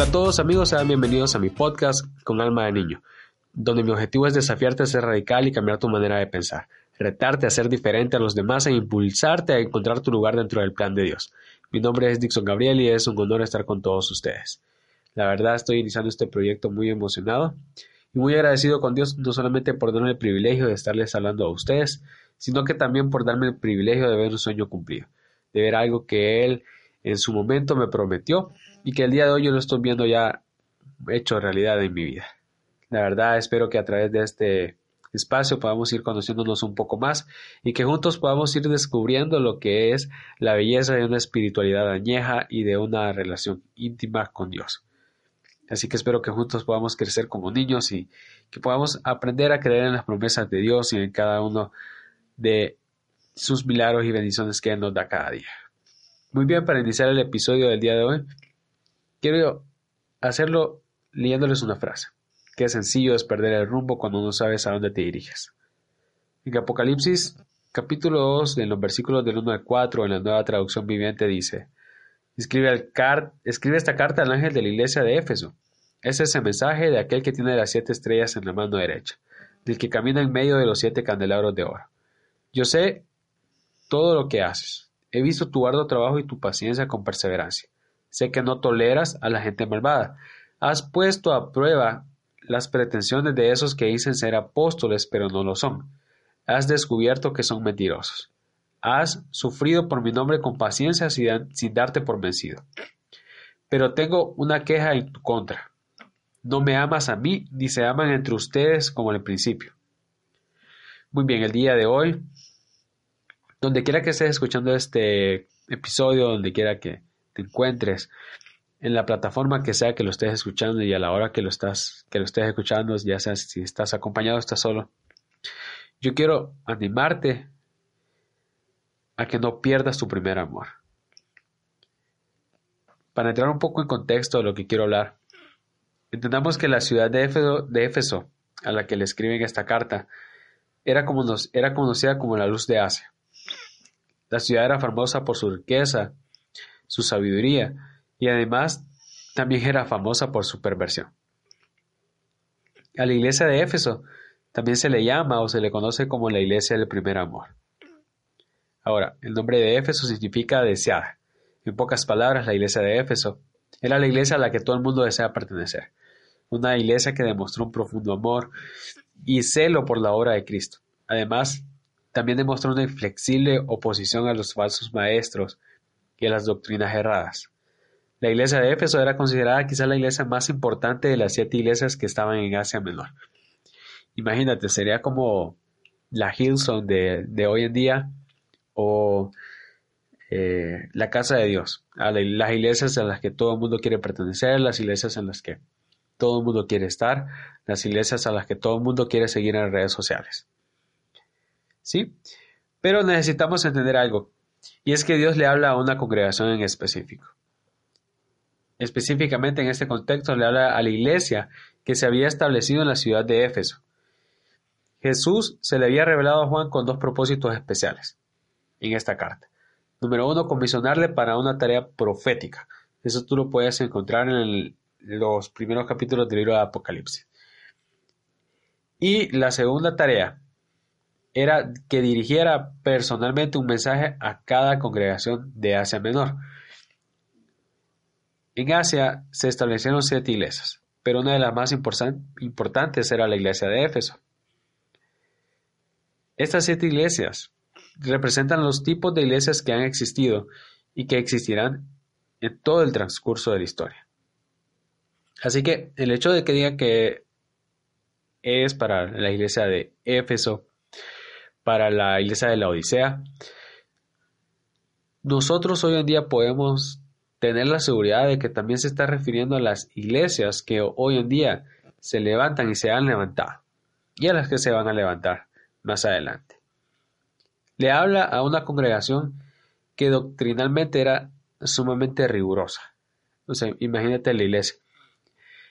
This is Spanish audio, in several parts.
Hola a todos amigos, sean bienvenidos a mi podcast con alma de niño, donde mi objetivo es desafiarte a ser radical y cambiar tu manera de pensar, retarte a ser diferente a los demás e impulsarte a encontrar tu lugar dentro del plan de Dios. Mi nombre es Dixon Gabriel y es un honor estar con todos ustedes. La verdad estoy iniciando este proyecto muy emocionado y muy agradecido con Dios no solamente por darme el privilegio de estarles hablando a ustedes, sino que también por darme el privilegio de ver un sueño cumplido, de ver algo que Él en su momento me prometió y que el día de hoy yo lo estoy viendo ya hecho realidad en mi vida. La verdad espero que a través de este espacio podamos ir conociéndonos un poco más y que juntos podamos ir descubriendo lo que es la belleza de una espiritualidad añeja y de una relación íntima con Dios. Así que espero que juntos podamos crecer como niños y que podamos aprender a creer en las promesas de Dios y en cada uno de sus milagros y bendiciones que Él nos da cada día. Muy bien, para iniciar el episodio del día de hoy, quiero hacerlo leyéndoles una frase. Qué sencillo es perder el rumbo cuando no sabes a dónde te diriges. En Apocalipsis, capítulo 2, en los versículos del 1 al 4, en la nueva traducción viviente, dice: escribe, escribe esta carta al ángel de la iglesia de Éfeso. Es ese mensaje de aquel que tiene las siete estrellas en la mano derecha, del que camina en medio de los siete candelabros de oro. Yo sé todo lo que haces He visto tu arduo trabajo y tu paciencia con perseverancia. Sé que no toleras a la gente malvada. Has puesto a prueba las pretensiones de esos que dicen ser apóstoles pero no lo son. Has descubierto que son mentirosos. Has sufrido por mi nombre con paciencia sin darte por vencido. Pero tengo una queja en tu contra. No me amas a mí, ni se aman entre ustedes como al principio. Muy bien, el día de hoy donde quiera que estés escuchando este episodio, donde quiera que te encuentres, en la plataforma que sea que lo estés escuchando y a la hora que lo estás, que lo estés escuchando, ya sea si estás acompañado o estás solo, yo quiero animarte a que no pierdas tu primer amor. Para entrar un poco en contexto de lo que quiero hablar, entendamos que la ciudad de Éfeso, de a la que le escriben esta carta, era, como nos, era conocida como la luz de Asia. La ciudad era famosa por su riqueza, su sabiduría y además también era famosa por su perversión. A la iglesia de Éfeso también se le llama o se le conoce como la iglesia del primer amor. Ahora, el nombre de Éfeso significa deseada. En pocas palabras, la iglesia de Éfeso era la iglesia a la que todo el mundo desea pertenecer. Una iglesia que demostró un profundo amor y celo por la obra de Cristo. Además, también demostró una inflexible oposición a los falsos maestros y a las doctrinas erradas. La iglesia de Éfeso era considerada quizá la iglesia más importante de las siete iglesias que estaban en Asia Menor. Imagínate, sería como la Hillsong de, hoy en día o eh, la casa de Dios, las iglesias a las que todo el mundo quiere pertenecer, las iglesias en las que todo el mundo quiere estar, las iglesias a las que todo el mundo quiere seguir en redes sociales. ¿sí? Pero necesitamos entender algo, y es que Dios le habla a una congregación en específico. Específicamente en este contexto le habla a la iglesia que se había establecido en la ciudad de Éfeso. Jesús se le había revelado a Juan con dos propósitos especiales en esta carta. Número uno, comisionarle para una tarea profética. Eso tú lo puedes encontrar en los primeros capítulos del libro de Apocalipsis. Y la segunda tarea era que dirigiera personalmente un mensaje a cada congregación de Asia Menor. En Asia se establecieron siete iglesias, pero una de las más importantes era la iglesia de Éfeso. Estas siete iglesias representan los tipos de iglesias que han existido y que existirán en todo el transcurso de la historia. Así que el hecho de que diga que es para la iglesia de Éfeso, para la iglesia de la Odisea. Nosotros hoy en día podemos tener la seguridad de que también se está refiriendo a las iglesias que hoy en día se levantan y se han levantado y a las que se van a levantar más adelante. Le habla a una congregación que doctrinalmente era sumamente rigurosa. O imagínate la iglesia.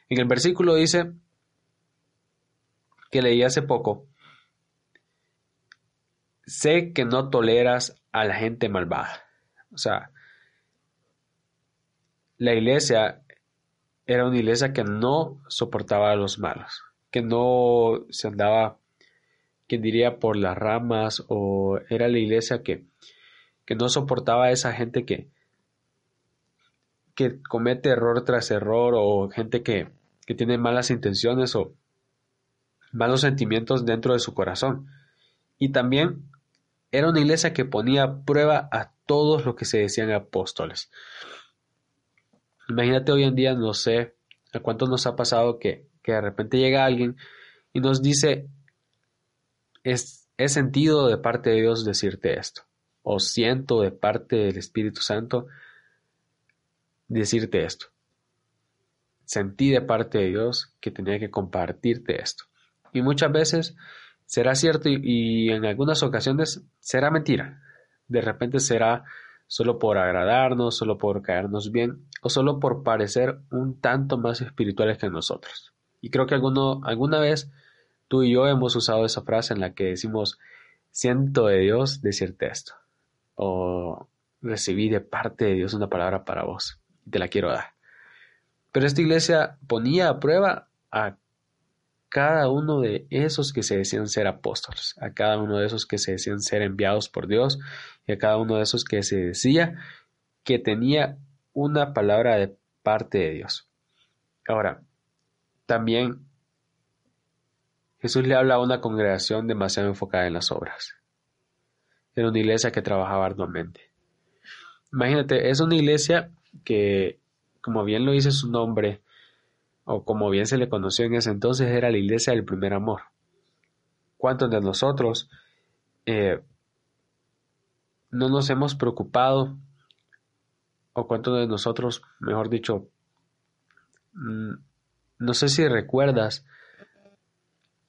En el versículo dice que leí hace poco sé que no toleras a la gente malvada. O sea, la iglesia era una iglesia que no soportaba a los malos, que no se andaba, quien diría, por las ramas, o era la iglesia que, que no soportaba a esa gente que, que comete error tras error, o gente que, que tiene malas intenciones o malos sentimientos dentro de su corazón. Y también era una iglesia que ponía a prueba a todos los que se decían apóstoles. Imagínate hoy en día, no sé a cuánto nos ha pasado que, que de repente llega alguien y nos dice, es, he sentido de parte de Dios decirte esto, o siento de parte del Espíritu Santo decirte esto. Sentí de parte de Dios que tenía que compartirte esto. Y muchas veces será cierto y, en algunas ocasiones será mentira. De repente será solo por agradarnos, solo por caernos bien o solo por parecer un tanto más espirituales que nosotros. Y creo que alguna vez tú y yo hemos usado esa frase en la que decimos, siento de Dios decirte esto. O recibí de parte de Dios una palabra para vos y te la quiero dar. Pero esta iglesia ponía a prueba a cada uno de esos que se decían ser apóstoles, a cada uno de esos que se decían ser enviados por Dios y a cada uno de esos que se decía que tenía una palabra de parte de Dios. Ahora, también Jesús le habla a una congregación demasiado enfocada en las obras. Era una iglesia que trabajaba arduamente. Imagínate, es una iglesia que, como bien lo dice su nombre, o como bien se le conoció en ese entonces, era la iglesia del primer amor. ¿Cuántos de nosotros eh, no nos hemos preocupado, o cuántos de nosotros, mejor dicho, mm, no sé si recuerdas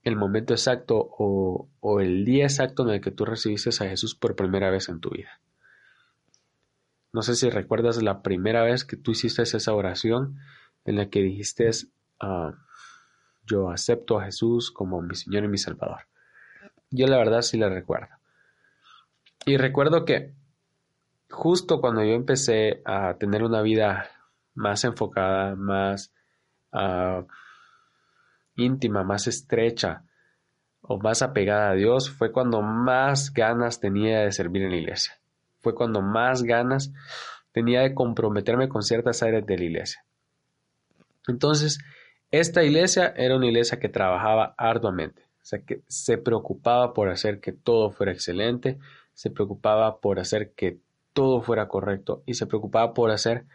el momento exacto o, o, el día exacto en el que tú recibiste a Jesús por primera vez en tu vida. No sé si recuerdas la primera vez que tú hiciste esa oración en la que dijiste, ah, yo acepto a Jesús como mi Señor y mi Salvador. Yo la verdad sí la recuerdo. Y recuerdo que justo cuando yo empecé a tener una vida más enfocada, más ah, íntima, más estrecha o más apegada a Dios, fue cuando más ganas tenía de servir en la iglesia. Fue cuando más ganas tenía de comprometerme con ciertas áreas de la iglesia. Entonces, esta iglesia era una iglesia que trabajaba arduamente, o sea, que se preocupaba por hacer que todo fuera excelente, se preocupaba por hacer que todo fuera correcto y se preocupaba por hacer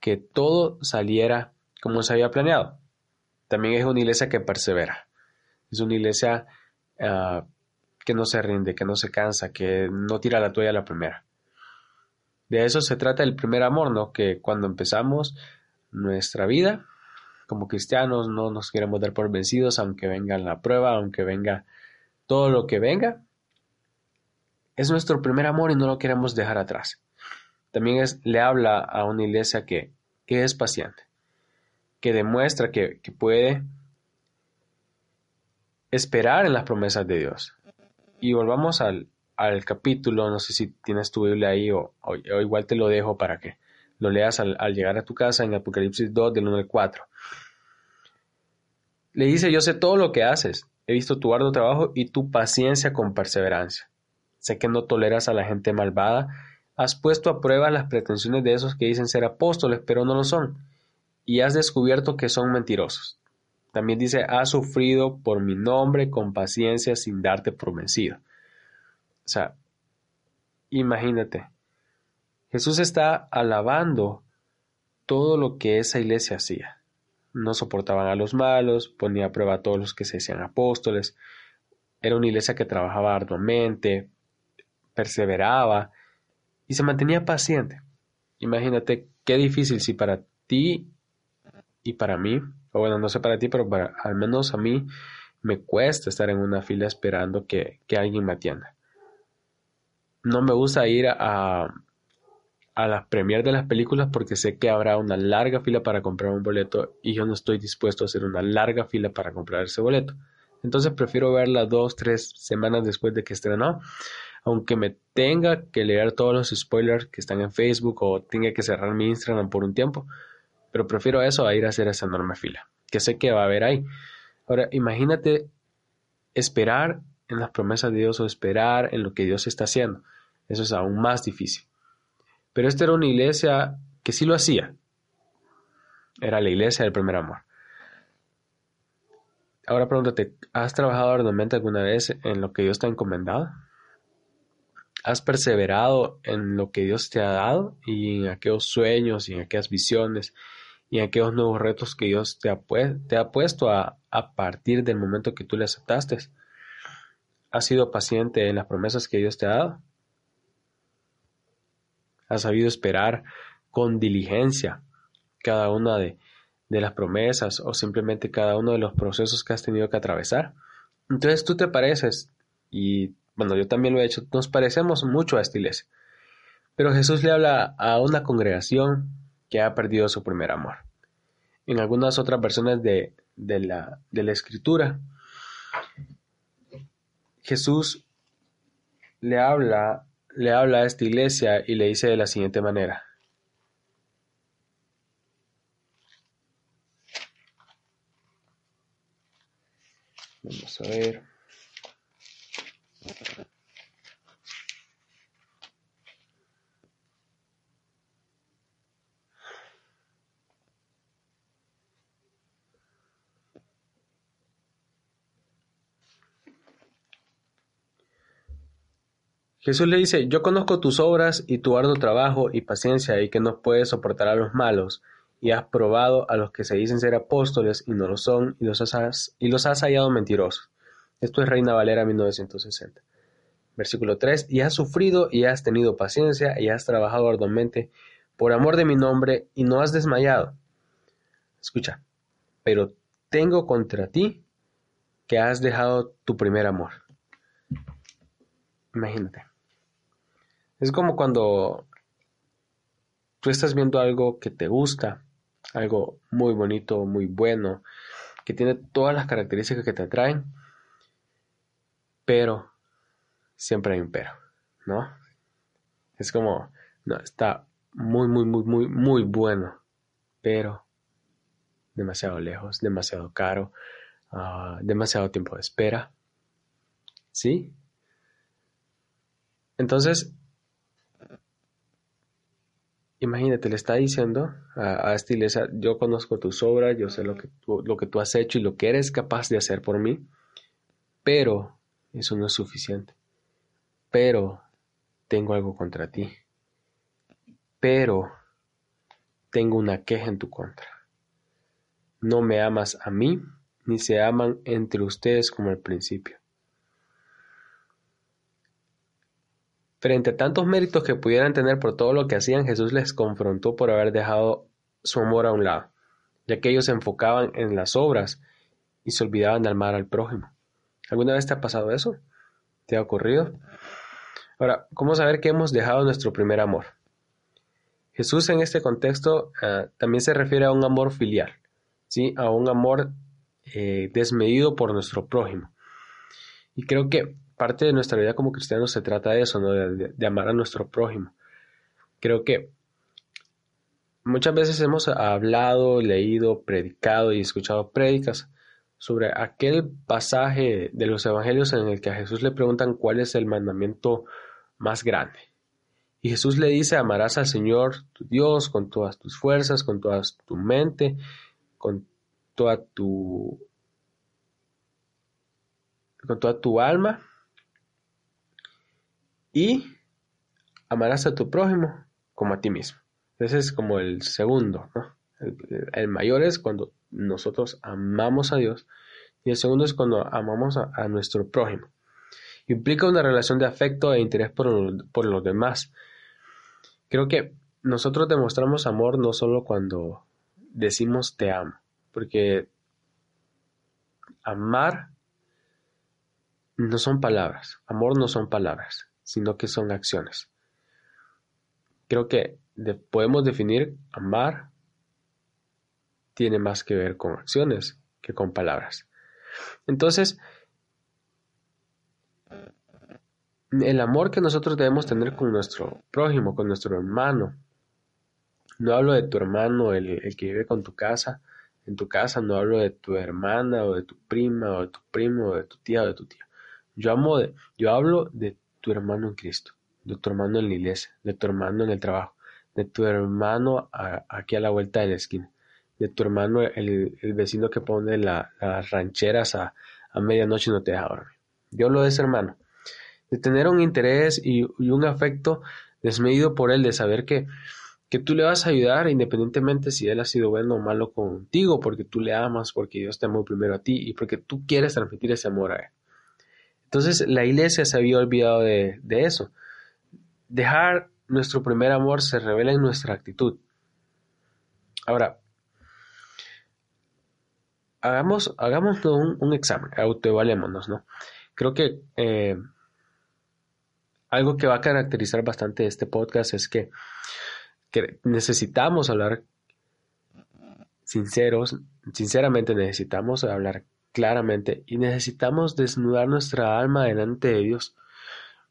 que todo saliera como se había planeado. También es una iglesia que persevera, es una iglesia ah, que no se rinde, que no se cansa, que no tira la toalla la primera. De eso se trata el primer amor, ¿no? Que cuando empezamos nuestra vida, como cristianos no nos queremos dar por vencidos, aunque venga la prueba, aunque venga todo lo que venga. Es nuestro primer amor y no lo queremos dejar atrás. También es, le habla a una iglesia que, es paciente, que demuestra que, puede esperar en las promesas de Dios. Y volvamos al, al capítulo, no sé si tienes tu Biblia ahí o, igual te lo dejo para que lo leas al, llegar a tu casa en Apocalipsis 2 del 1 al 4. Le dice, yo sé todo lo que haces, he visto tu arduo trabajo y tu paciencia con perseverancia. Sé que no toleras a la gente malvada, has puesto a prueba las pretensiones de esos que dicen ser apóstoles, pero no lo son, y has descubierto que son mentirosos. También dice, has sufrido por mi nombre con paciencia sin darte por vencido. O sea, imagínate, Jesús está alabando todo lo que esa iglesia hacía no soportaban a los malos, ponía a prueba a todos los que se decían apóstoles, era una iglesia que trabajaba arduamente, perseveraba y se mantenía paciente. Imagínate qué difícil si para ti y para mí, o bueno, no sé para ti, pero para, al menos a mí me cuesta estar en una fila esperando que, que alguien me atienda. No me gusta ir a, a las premier de las películas porque sé que habrá una larga fila para comprar un boleto y yo no estoy dispuesto a hacer una larga fila para comprar ese boleto. Entonces prefiero verla dos, tres semanas después de que estrenó, aunque me tenga que leer todos los spoilers que están en Facebook o tenga que cerrar mi Instagram por un tiempo. pero prefiero eso a ir a hacer esa enorme fila, que sé que va a haber ahí. Ahora, imagínate esperar en las promesas de Dios o esperar en lo que Dios está haciendo. Eso es aún más difícil. Pero esta era una iglesia que sí lo hacía. Era la iglesia del primer amor. Ahora pregúntate, ¿has trabajado arduamente alguna vez en lo que Dios te ha encomendado? ¿Has perseverado en lo que Dios te ha dado y en aquellos sueños y en aquellas visiones y en aquellos nuevos retos que Dios te ha, puesto a, a partir del momento que tú le aceptaste? ¿Has sido paciente en las promesas que Dios te ha dado? ¿Has sabido esperar con diligencia cada una de, de las promesas o simplemente cada uno de los procesos que has tenido que atravesar. Entonces tú te pareces, y bueno, yo también lo he hecho, nos parecemos mucho a esta iglesia. Pero Jesús le habla a una congregación que ha perdido su primer amor. En algunas otras versiones de, de, la, de la escritura, Jesús le habla, le habla a esta iglesia y le dice de la siguiente manera. Vamos a ver. Jesús le dice, yo conozco tus obras y tu arduo trabajo y paciencia y que no puedes soportar a los malos y has probado a los que se dicen ser apóstoles y no lo son, y los has, y los has hallado mentirosos. Esto es Reina Valera 1960. Versículo 3, y has sufrido y has tenido paciencia y has trabajado arduamente por amor de mi nombre y no has desmayado. Escucha, pero tengo contra ti que has dejado tu primer amor. Imagínate. Es como cuando tú estás viendo algo que te gusta algo muy bonito, muy bueno, que tiene todas las características que te atraen, pero siempre hay un pero, ¿no? Es como, no, está muy, muy, muy, muy, muy bueno, pero demasiado lejos, demasiado caro, ah, demasiado tiempo de espera, ¿sí? Entonces, Imagínate, le está diciendo a, a, yo conozco tus obras, yo sé lo que, tú, lo que tú has hecho y lo que eres capaz de hacer por mí, pero eso no es suficiente. Pero tengo algo contra ti. Pero tengo una queja en tu contra. No me amas a mí, ni se aman entre ustedes como al principio. Frente a tantos méritos que pudieran tener por todo lo que hacían, Jesús les confrontó por haber dejado su amor a un lado, ya que ellos se enfocaban en las obras y se olvidaban de amar al prójimo. ¿Alguna vez te ha pasado eso? ¿Te ha ocurrido? Ahora, ¿cómo saber que hemos dejado nuestro primer amor? Jesús en este contexto uh, también se refiere a un amor filial, ¿sí? a un amor eh, desmedido por nuestro prójimo. Y creo que parte de nuestra vida como cristianos se trata de eso, ¿no? de, amar a nuestro prójimo. Creo que muchas veces hemos hablado, leído, predicado y escuchado prédicas sobre aquel pasaje de los evangelios en el que a Jesús le preguntan cuál es el mandamiento más grande. Y Jesús le dice, amarás al Señor tu Dios con todas tus fuerzas, con toda tu mente, con toda tu con toda tu alma y amarás a tu prójimo como a ti mismo. Ese es como el segundo, ¿no? El, mayor es cuando nosotros amamos a Dios y el segundo es cuando amamos a, nuestro prójimo. Implica una relación de afecto e interés por, por los demás. Creo que nosotros demostramos amor no solo cuando decimos te amo, porque amar no son palabras, amor no son palabras sino que son acciones. Creo que podemos definir amar tiene más que ver con acciones que con palabras. Entonces, el amor que nosotros debemos tener con nuestro prójimo, con nuestro hermano, No hablo de tu hermano, el, que vive con tu casa, en tu casa, no hablo de tu hermana o de tu prima o de tu primo o de tu tía o de tu tío. Yo, amo de, yo hablo de tu hermano en Cristo, de tu hermano en la iglesia, de tu hermano en el trabajo, de tu hermano aquí a la vuelta de la esquina, de tu hermano el, vecino que pone las rancheras a, medianoche y no te deja dormir. Hablo de ese hermano, de tener un interés y un afecto desmedido por él, de saber que que tú le vas a ayudar independientemente si él ha sido bueno o malo contigo, porque tú le amas, porque Dios te amó primero a ti y porque tú quieres transmitir ese amor a él. Entonces la iglesia se había olvidado de, eso. Dejar nuestro primer amor se revela en nuestra actitud. Ahora, hagamos, hagamos un, examen, autoevaluémonos, ¿no? Creo que eh, algo que va a caracterizar bastante este podcast es que necesitamos hablar sinceros, sinceramente necesitamos hablar claramente y necesitamos desnudar nuestra alma delante de Dios,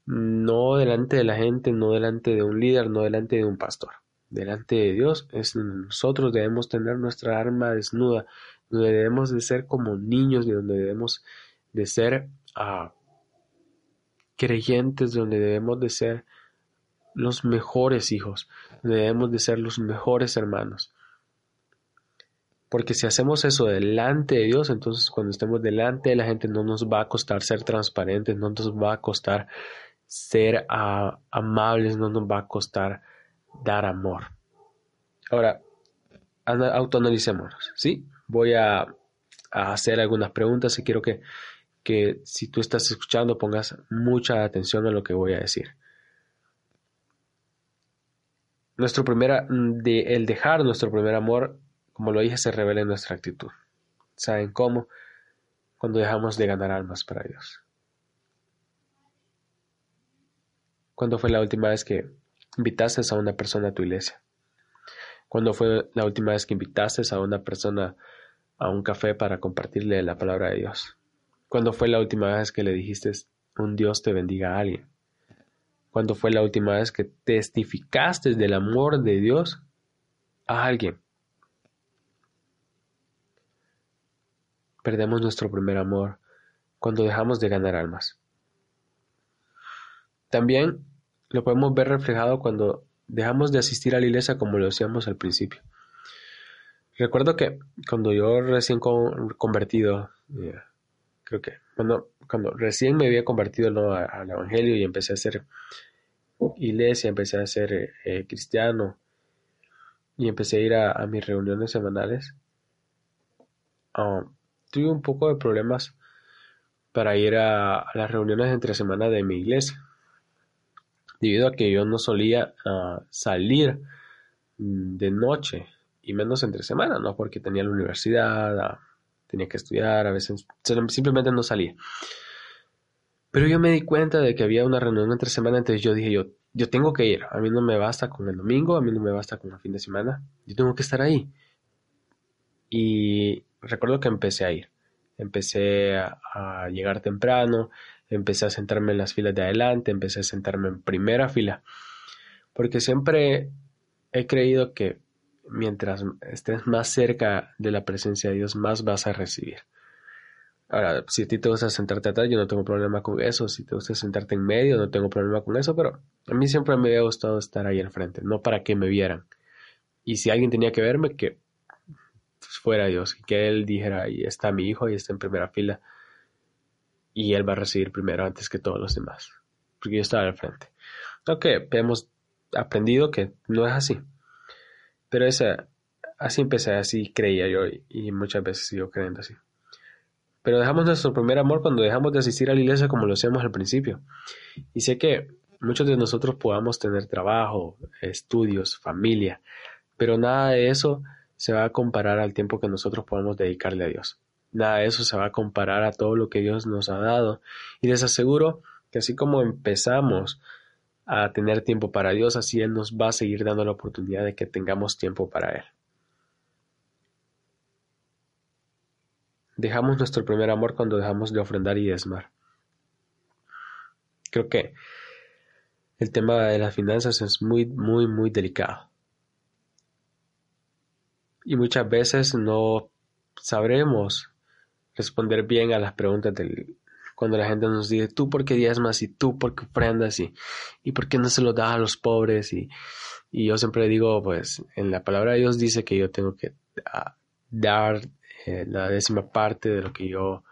no delante de la gente, no delante de un líder, no delante de un pastor. Delante de Dios es nosotros debemos tener nuestra alma desnuda, donde debemos de ser como niños, donde debemos de ser ah, creyentes, donde debemos de ser los mejores hijos, debemos de ser los mejores hermanos. Porque si hacemos eso delante de Dios, entonces cuando estemos delante de la gente no nos va a costar ser transparentes, no nos va a costar ser ah, amables, no nos va a costar dar amor. Ahora, autoanalicémonos, ¿sí? Voy a, hacer algunas preguntas y quiero que, que si tú estás escuchando pongas mucha atención a lo que voy a decir. Nuestro primer, de, el dejar nuestro primer amor, como lo dije, se revela en nuestra actitud. ¿Saben cómo? Cuando dejamos de ganar almas para Dios. ¿Cuándo fue la última vez que invitaste a una persona a tu iglesia? ¿Cuándo fue la última vez que invitaste a una persona a un café para compartirle la palabra de Dios? ¿Cuándo fue la última vez que le dijiste un Dios te bendiga a alguien? ¿Cuándo fue la última vez que testificaste del amor de Dios a alguien? Perdemos nuestro primer amor cuando dejamos de ganar almas. También lo podemos ver reflejado cuando dejamos de asistir a la iglesia como lo hacíamos al principio. Recuerdo que cuando yo recién convertido, eh, creo que cuando, cuando recién me había convertido al Evangelio y empecé a hacer iglesia, empecé a ser eh, eh, cristiano y empecé a ir a, mis reuniones semanales, um, tuve un poco de problemas para ir a, las reuniones entre semana de mi iglesia, debido a que yo no solía ah, salir mm, de noche y menos entre semana, ¿no? Porque tenía la universidad, ah, tenía que estudiar, a veces simplemente no salía. Pero yo me di cuenta de que había una reunión entre semana, entonces yo dije, yo, yo tengo que ir, a mí no me basta con el domingo, a mí no me basta con el fin de semana, yo tengo que estar ahí. Y recuerdo que empecé a ir, empecé a, llegar temprano, empecé a sentarme en las filas de adelante, empecé a sentarme en primera fila, porque siempre he creído que mientras estés más cerca de la presencia de Dios, más vas a recibir. Ahora, si a ti te gusta sentarte atrás, yo no tengo problema con eso. Si te gusta sentarte en medio, no tengo problema con eso. Pero a mí siempre me había gustado estar ahí al frente, no para que me vieran. Y si alguien tenía que verme, que fuera Dios, que Él dijera, ahí está mi hijo, ahí está en primera fila. Y Él va a recibir primero antes que todos los demás. Porque yo estaba al frente. Ok, hemos aprendido que no es así. Pero esa, así empecé, así creía yo y muchas veces sigo creyendo así. Pero dejamos nuestro primer amor cuando dejamos de asistir a la iglesia como lo hacíamos al principio. Y sé que muchos de nosotros podamos tener trabajo, estudios, familia, pero nada de eso se va a comparar al tiempo que nosotros podamos dedicarle a Dios. Nada de eso se va a comparar a todo lo que Dios nos ha dado. Y les aseguro que así como empezamos a tener tiempo para Dios, así Él nos va a seguir dando la oportunidad de que tengamos tiempo para Él. Dejamos nuestro primer amor cuando dejamos de ofrendar y desmar. Creo que el tema de las finanzas es muy, muy, muy delicado. Y muchas veces no sabremos responder bien a las preguntas del cuando la gente nos dice tú por qué diezmas y tú por qué ofrendas y, y por qué no se lo das a los pobres y, y, yo siempre digo pues en la palabra de Dios dice que yo tengo que ah, dar eh, la décima parte de lo que yo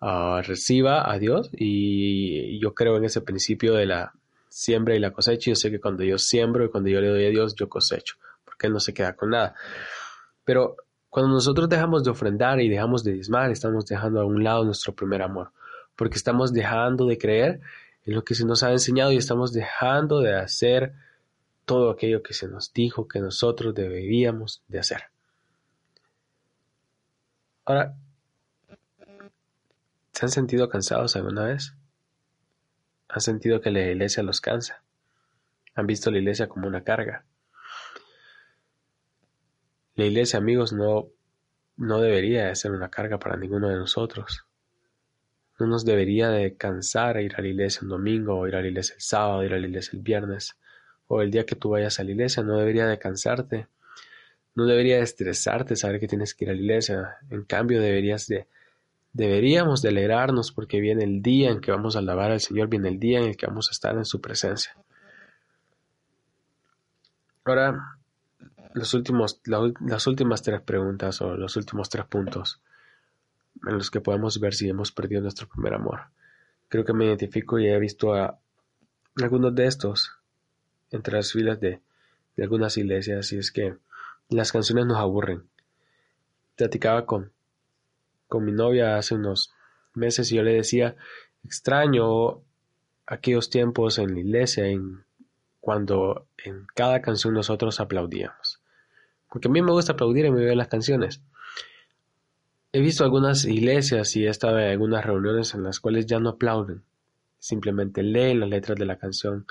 ah, reciba a Dios y yo creo en ese principio de la siembra y la cosecha. Yo sé que cuando yo siembro y cuando yo le doy a Dios, yo cosecho, porque no se queda con nada. Pero cuando nosotros dejamos de ofrendar y dejamos de diezmar, estamos dejando a un lado nuestro primer amor, porque estamos dejando de creer en lo que se nos ha enseñado y estamos dejando de hacer todo aquello que se nos dijo que nosotros deberíamos de hacer. Ahora, ¿se han sentido cansados alguna vez? Han sentido que la iglesia los cansa. Han visto la iglesia como una carga. La iglesia, amigos, no, no debería ser una carga para ninguno de nosotros. No nos debería de cansar ir a la iglesia un domingo, o ir a la iglesia el sábado, ir a la iglesia el viernes, o el día que tú vayas a la iglesia, no debería de cansarte. No debería de estresarte saber que tienes que ir a la iglesia. En cambio, deberías de Deberíamos de alegrarnos porque viene el día en que vamos a alabar al Señor, viene el día en el que vamos a estar en su presencia. Ahora, los últimos, las últimas tres preguntas o los últimos tres puntos en los que podemos ver si hemos perdido nuestro primer amor. Creo que me identifico y he visto a algunos de estos entre las filas de, de algunas iglesias y es que las canciones nos aburren. Platicaba con, con mi novia hace unos meses y yo le decía, extraño aquellos tiempos en la iglesia en cuando en cada canción nosotros aplaudíamos. Porque a mí me gusta aplaudir en medio de las canciones. He visto algunas iglesias y he estado en algunas reuniones en las cuales ya no aplauden. Simplemente leen las letras de la canción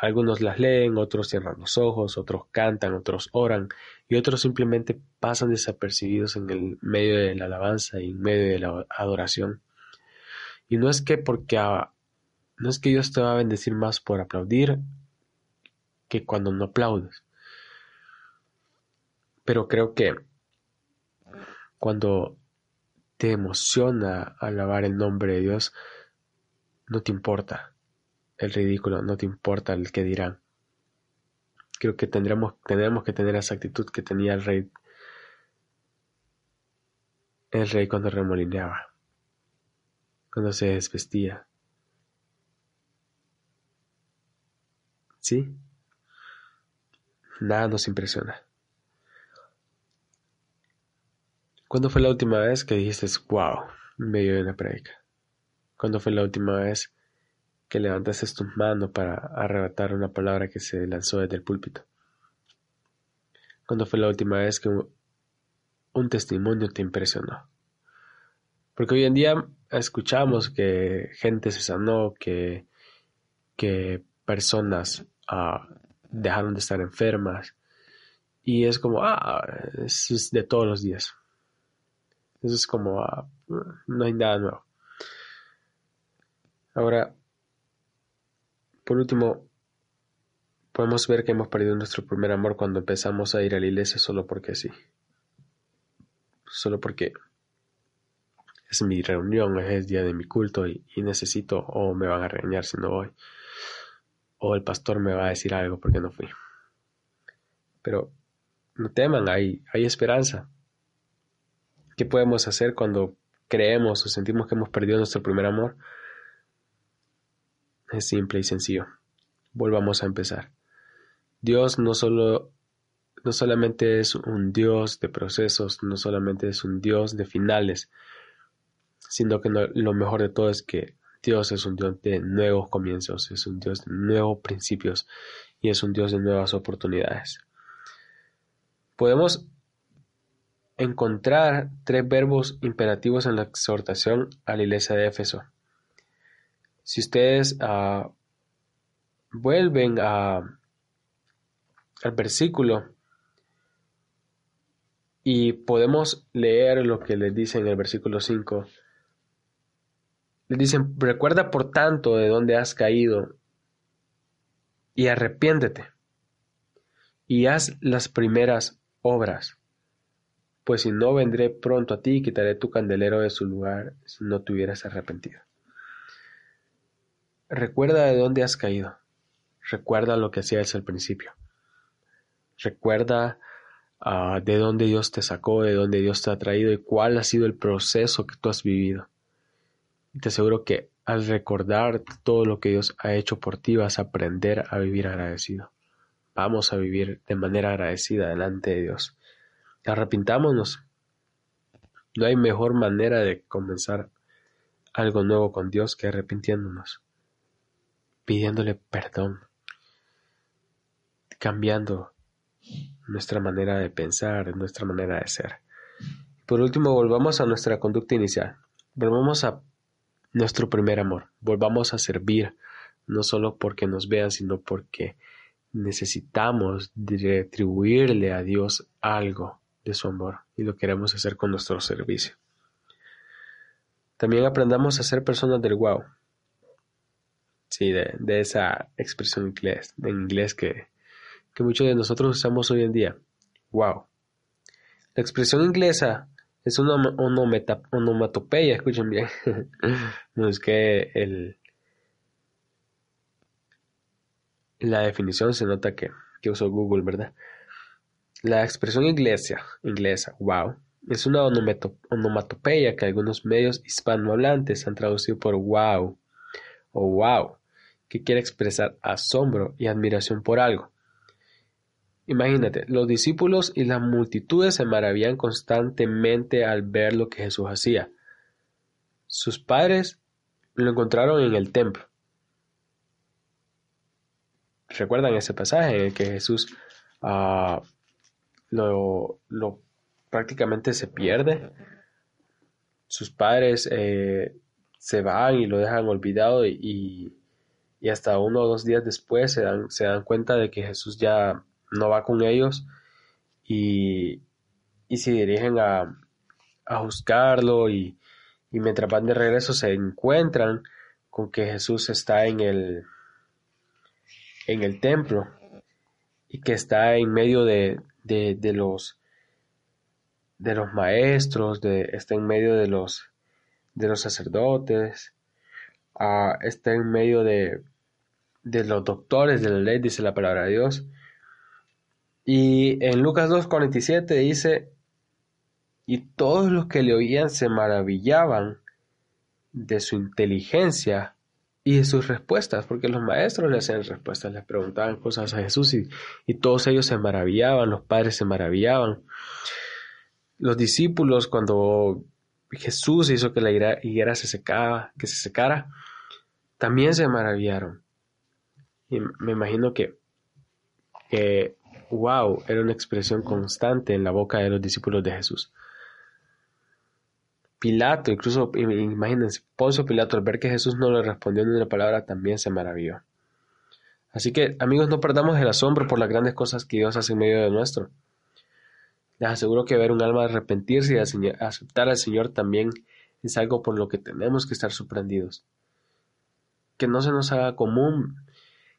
algunos las leen, otros cierran los ojos, otros cantan, otros oran y otros simplemente pasan desapercibidos en el medio de la alabanza y en medio de la adoración. Y no es que porque no es que Dios te va a bendecir más por aplaudir que cuando no aplaudes. Pero creo que cuando te emociona alabar el nombre de Dios, no te importa el ridículo, no te importa el que dirán. Creo que tendremos, tendremos que tener esa actitud que tenía el rey, el rey cuando remolineaba, cuando se desvestía. ¿Sí? Nada nos impresiona. ¿Cuándo fue la última vez que dijiste, wow, en medio de una predica? ¿Cuándo fue la última vez que levantaste tu mano para arrebatar una palabra que se lanzó desde el púlpito? ¿Cuándo fue la última vez que un, testimonio te impresionó? Porque hoy en día escuchamos que gente se sanó, que, que personas ah, dejaron de estar enfermas. Y es como, ah, es de todos los días. Eso es como, ah, no hay nada nuevo. Ahora, por último, podemos ver que hemos perdido nuestro primer amor cuando empezamos a ir a la iglesia solo porque sí. Solo porque es mi reunión, es el día de mi culto y, necesito o me van a regañar si no voy. O el pastor me va a decir algo porque no fui. Pero no teman, hay, hay esperanza. ¿Qué podemos hacer cuando creemos o sentimos que hemos perdido nuestro primer amor? Es simple y sencillo. Volvamos a empezar. Dios no solo no solamente es un Dios de procesos, no solamente es un Dios de finales, sino que lo mejor de todo es que Dios es un Dios de nuevos comienzos, es un Dios de nuevos principios y es un Dios de nuevas oportunidades. Podemos encontrar tres verbos imperativos en la exhortación a la iglesia de Éfeso. Si ustedes ah, vuelven al versículo y podemos leer lo que les dice en el versículo 5. Les dicen, recuerda por tanto de dónde has caído y arrepiéntete y haz las primeras obras. Pues si no vendré pronto a ti y quitaré tu candelero de su lugar si no te hubieras arrepentido. Recuerda de dónde has caído. Recuerda lo que hacías al principio. Recuerda ah, de dónde Dios te sacó, de dónde Dios te ha traído y cuál ha sido el proceso que tú has vivido. Y te aseguro que al recordar todo lo que Dios ha hecho por ti vas a aprender a vivir agradecido. Vamos a vivir de manera agradecida delante de Dios. Arrepintámonos. No hay mejor manera de comenzar algo nuevo con Dios que arrepintiéndonos, pidiéndole perdón, cambiando nuestra manera de pensar, nuestra manera de ser. Por último, volvamos a nuestra conducta inicial. Volvamos a nuestro primer amor. Volvamos a servir, no solo porque nos vean, sino porque necesitamos retribuirle a Dios algo de su amor y lo queremos hacer con nuestro servicio. También aprendamos a ser personas del wow. Sí, de, esa expresión inglés, inglés que, que muchos de nosotros usamos hoy en día. Wow. La expresión inglesa es una onomatopeya, escuchen bien. no es que el, la definición se nota que, que usó Google, ¿verdad? La expresión inglesa, inglesa, wow, es una onomatopeya que algunos medios hispanohablantes han traducido por wow o wow, que quiere expresar asombro y admiración por algo. Imagínate, los discípulos y las multitudes se maravillan constantemente al ver lo que Jesús hacía. Sus padres lo encontraron en el templo ¿Recuerdan ese pasaje en el que Jesús ah, lo, prácticamente se pierde? Sus padres eh, se van y lo dejan olvidado y, hasta uno o dos días después se dan, se dan cuenta de que Jesús ya no va con ellos y, se dirigen a, a buscarlo y, y mientras van de regreso se encuentran con que Jesús está en el, en el templo y que está en medio de, de, los de los maestros, de, está en medio de los de los sacerdotes, ah, está en medio de, de los doctores de la ley, dice la palabra de Dios. Y en Lucas 2.47 dice, y todos los que le oían se maravillaban de su inteligencia y sus respuestas, porque los maestros le hacían respuestas, les preguntaban cosas a Jesús y, todos ellos se maravillaban, los padres se maravillaban. Los discípulos, cuando Jesús hizo que la higuera se secaba, que se secara, también se maravillaron. Y me imagino que, que, wow, era una expresión constante en la boca de los discípulos de Jesús. Pilato, incluso imagínense, Poncio Pilato al ver que Jesús no le respondió ni una palabra también se maravilló. Así que amigos, no perdamos el asombro por las grandes cosas que Dios hace en medio de nuestro. Les aseguro que ver un alma arrepentirse y aceptar al Señor también es algo por lo que tenemos que estar sorprendidos. Que no se nos haga común,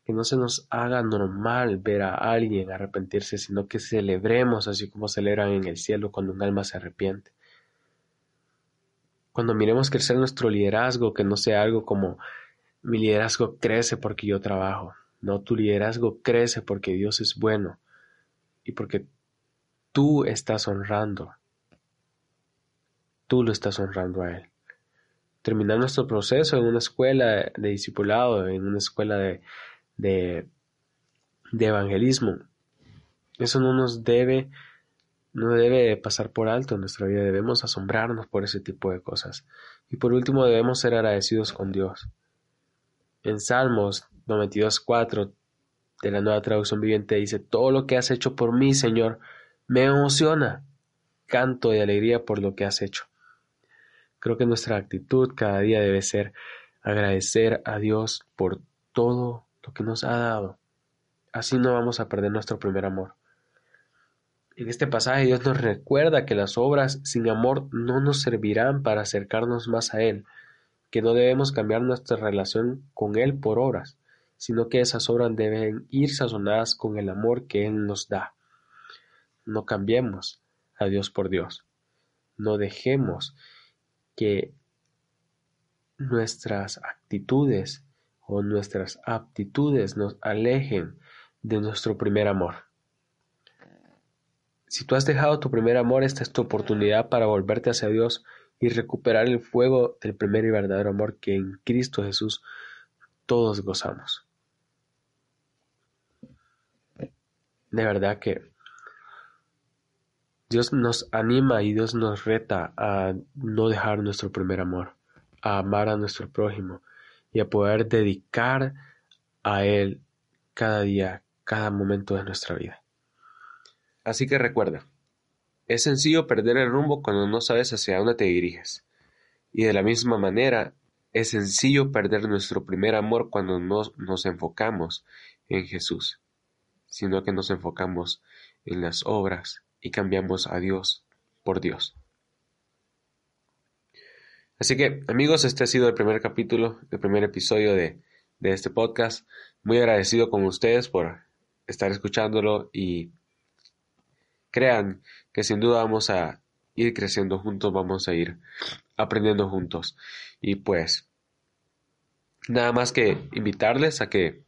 que no se nos haga normal ver a alguien arrepentirse, sino que celebremos así como celebran en el cielo cuando un alma se arrepiente. Cuando miremos crecer nuestro liderazgo, que no sea algo como mi liderazgo crece porque yo trabajo. No, tu liderazgo crece porque Dios es bueno y porque tú estás honrando. Tú lo estás honrando a Él. Terminar nuestro proceso en una escuela de discipulado, en una escuela de, evangelismo. Eso no nos debe no debe pasar por alto en nuestra vida, debemos asombrarnos por ese tipo de cosas. Y por último, debemos ser agradecidos con Dios. En Salmos 92.4 de la nueva traducción viviente dice, todo lo que has hecho por mí, Señor, me emociona. Canto de alegría por lo que has hecho. Creo que nuestra actitud cada día debe ser agradecer a Dios por todo lo que nos ha dado. Así no vamos a perder nuestro primer amor. En este pasaje Dios nos recuerda que las obras sin amor no nos servirán para acercarnos más a Él, que no debemos cambiar nuestra relación con Él por obras, sino que esas obras deben ir sazonadas con el amor que Él nos da. No cambiemos a Dios por Dios. No dejemos que nuestras actitudes o nuestras aptitudes nos alejen de nuestro primer amor. Si tú has dejado tu primer amor, esta es tu oportunidad para volverte hacia Dios y recuperar el fuego del primer y verdadero amor que en Cristo Jesús todos gozamos. De verdad que Dios nos anima y Dios nos reta a no dejar nuestro primer amor, a amar a nuestro prójimo y a poder dedicar a Él cada día, cada momento de nuestra vida. Así que recuerda, es sencillo perder el rumbo cuando no sabes hacia dónde te diriges. Y de la misma manera, es sencillo perder nuestro primer amor cuando no nos enfocamos en Jesús, sino que nos enfocamos en las obras y cambiamos a Dios por Dios. Así que, amigos, este ha sido el primer capítulo, el primer episodio de, de este podcast. Muy agradecido con ustedes por estar escuchándolo y crean que sin duda vamos a ir creciendo juntos, vamos a ir aprendiendo juntos. Y pues, nada más que invitarles a que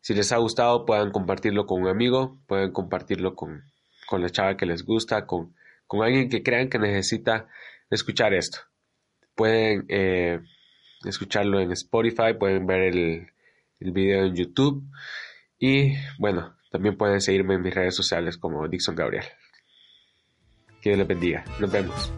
si les ha gustado puedan compartirlo con un amigo, pueden compartirlo con, con la chava que les gusta, con, con alguien que crean que necesita escuchar esto. Pueden eh, escucharlo en Spotify, pueden ver el, el video en YouTube y bueno, también pueden seguirme en mis redes sociales como Dixon Gabriel. Que Dios les bendiga. Nos vemos.